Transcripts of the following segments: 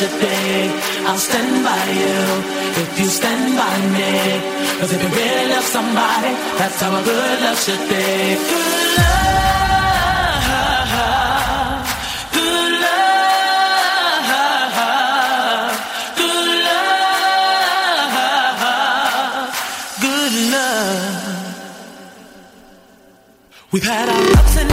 should be. I'll stand by you if you stand by me. Cause if you really love somebody, that's how a good love should be. Good love. Good love. Good love. Good love. We've had our ups and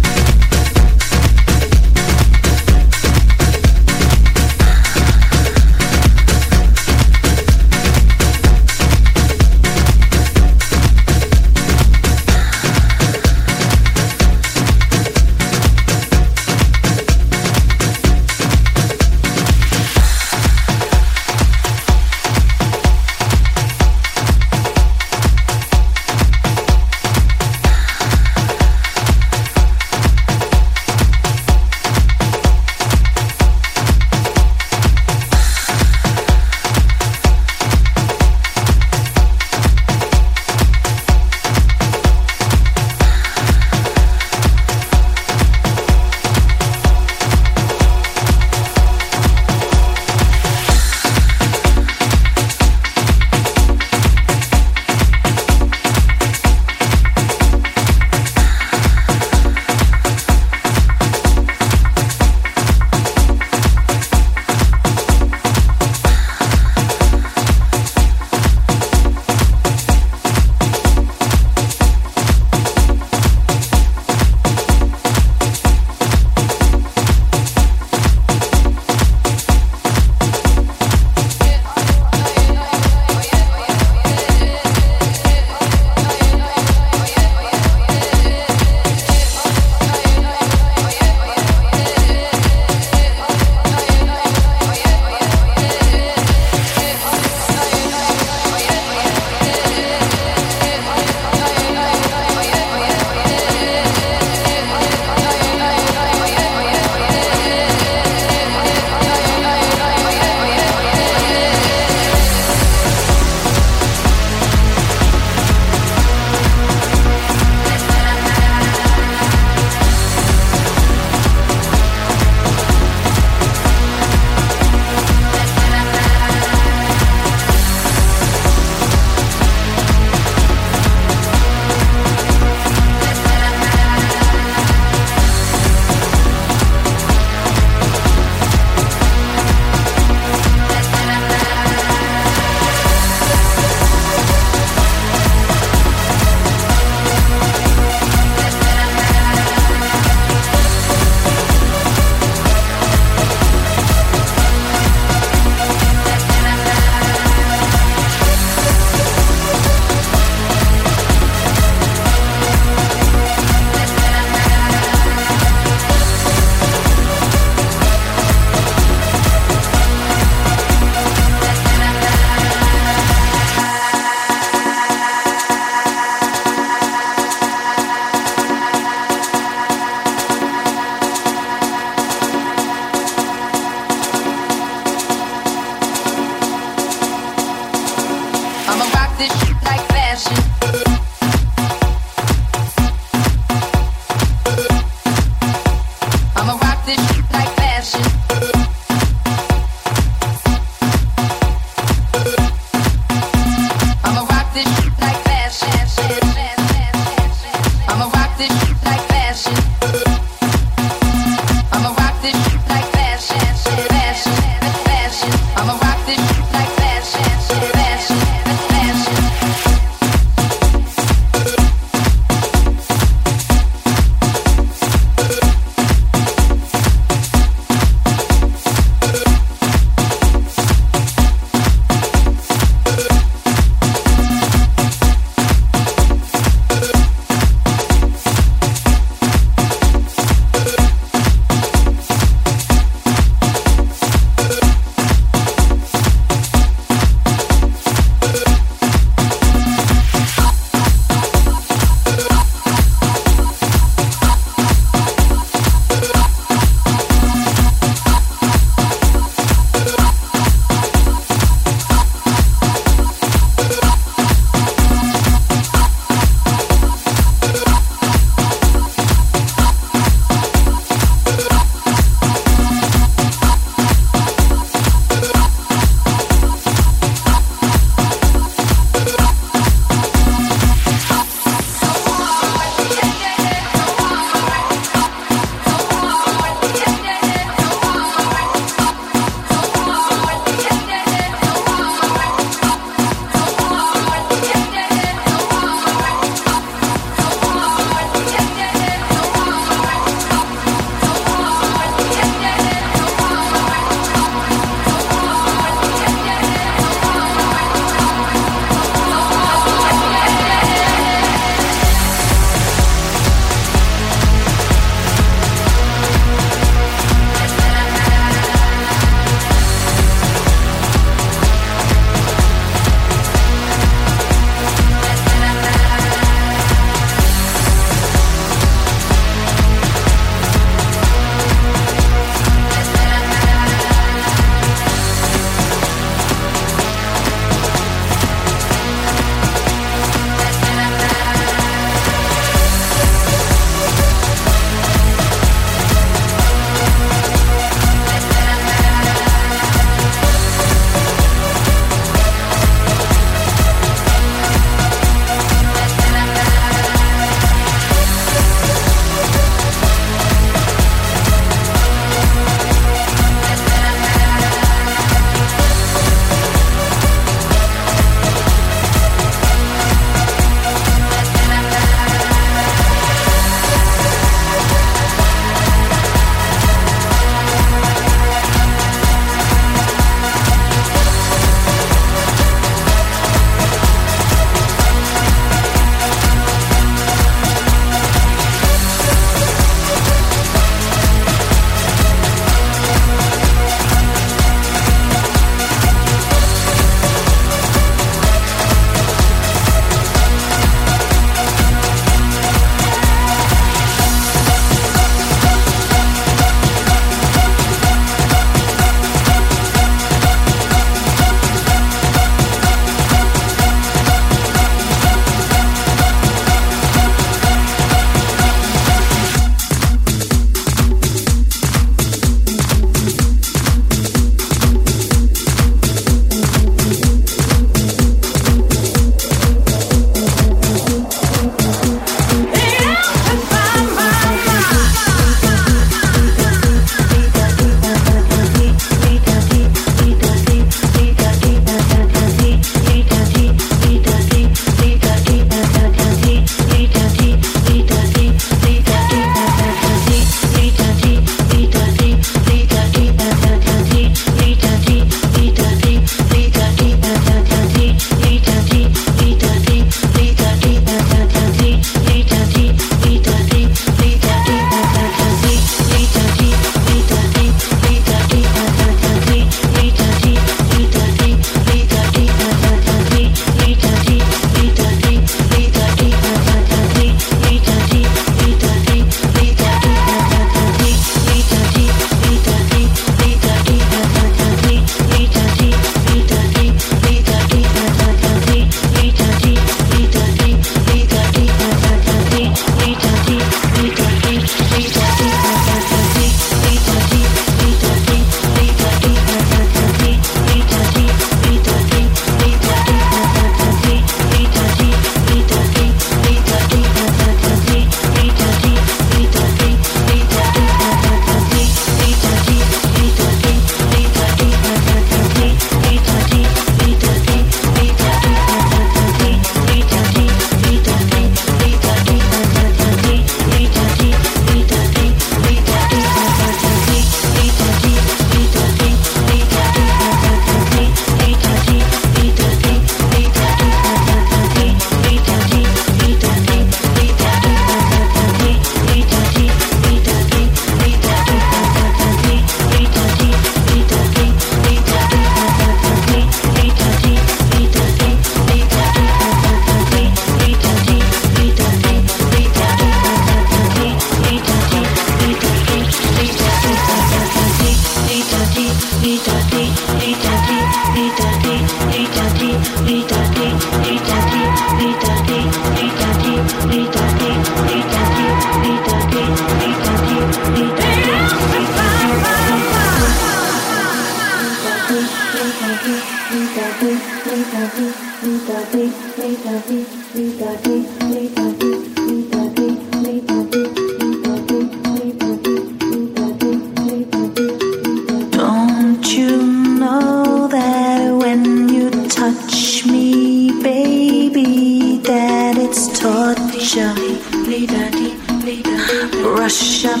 Rush up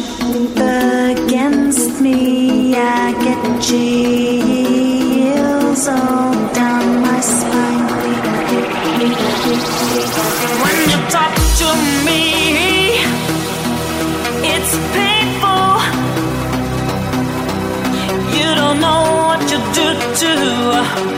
against me, I get chills all down my spine. When you talk to me, it's painful. You don't know what you do to.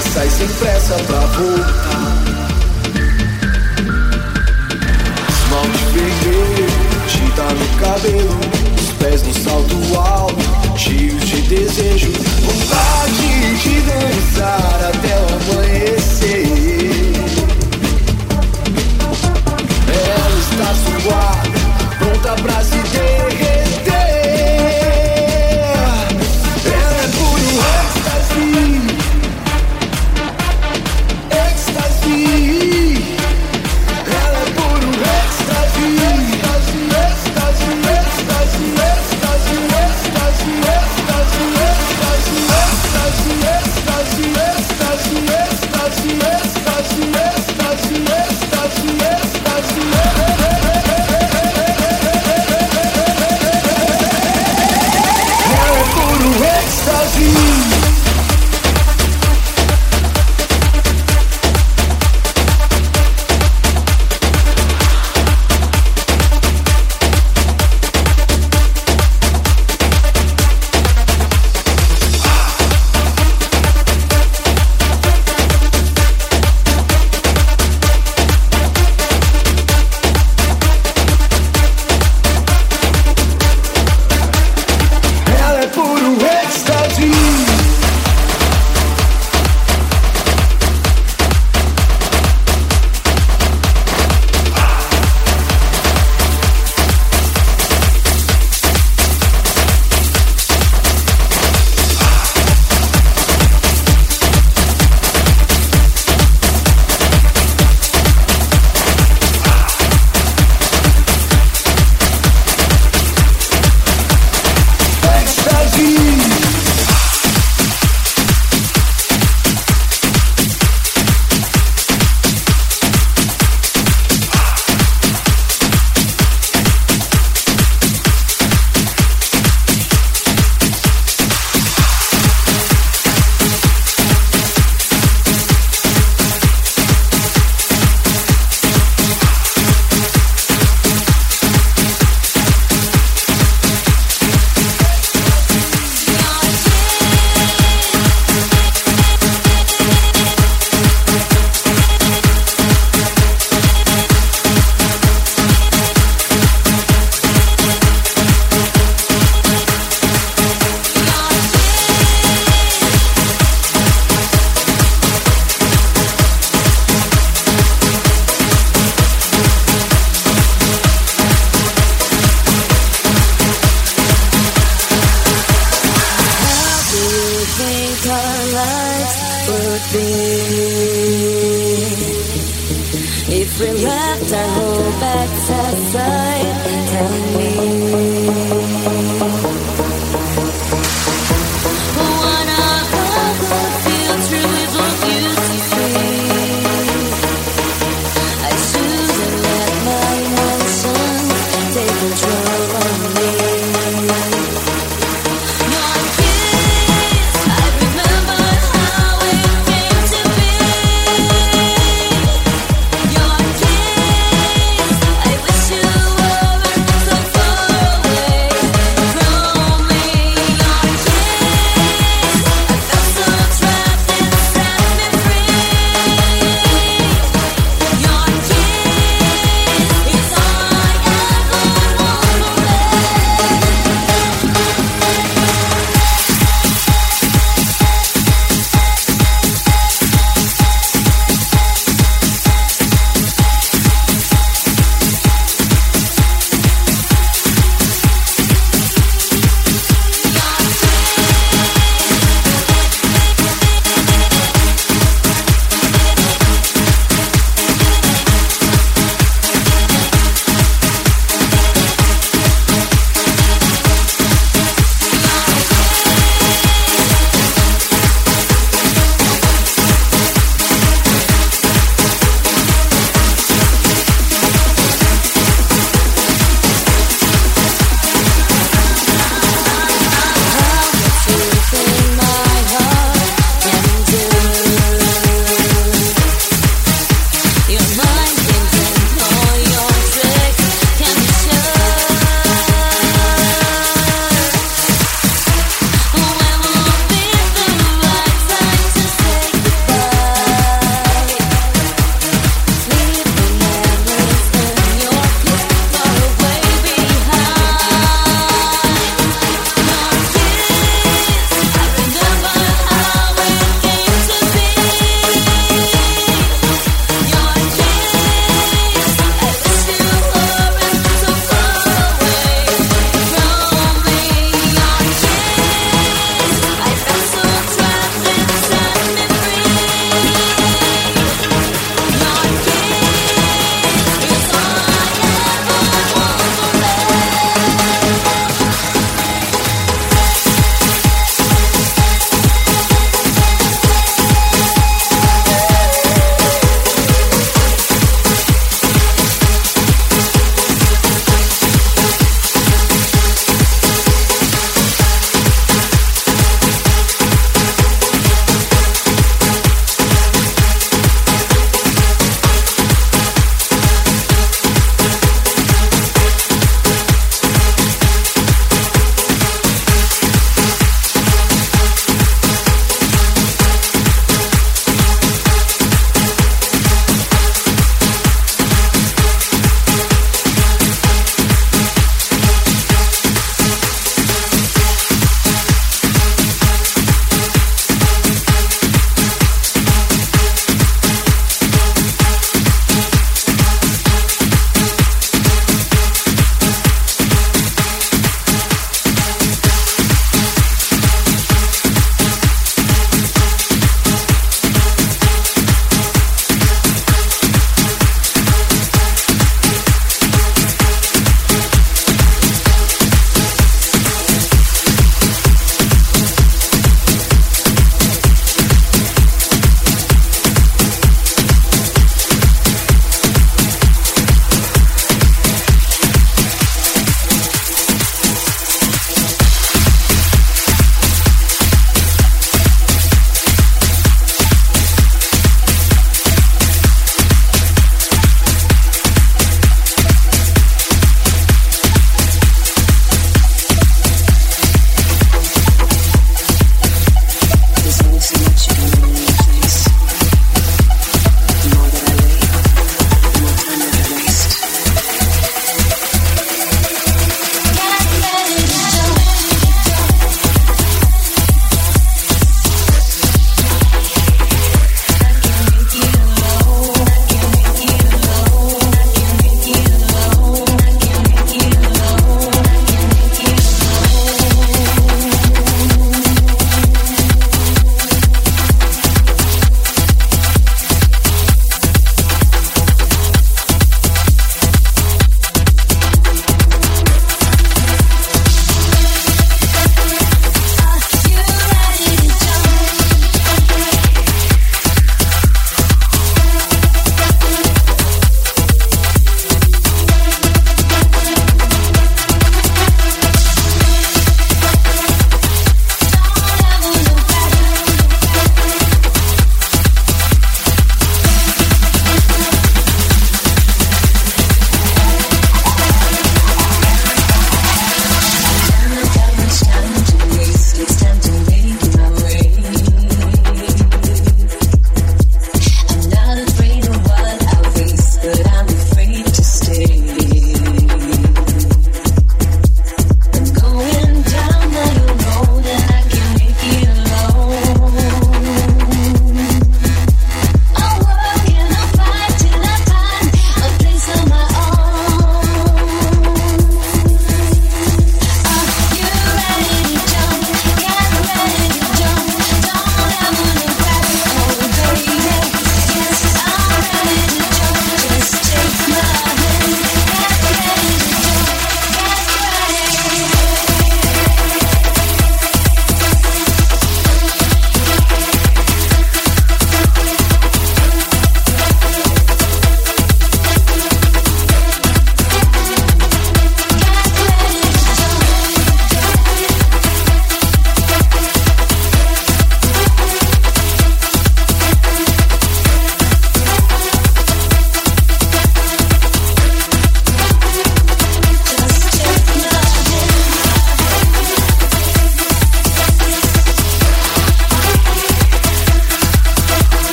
sai sem pressa pra voltar. Esmalte vermelho, tinta no cabelo, os pés no salto alto, cheios de desejo, vontade de dançar até o amanhã.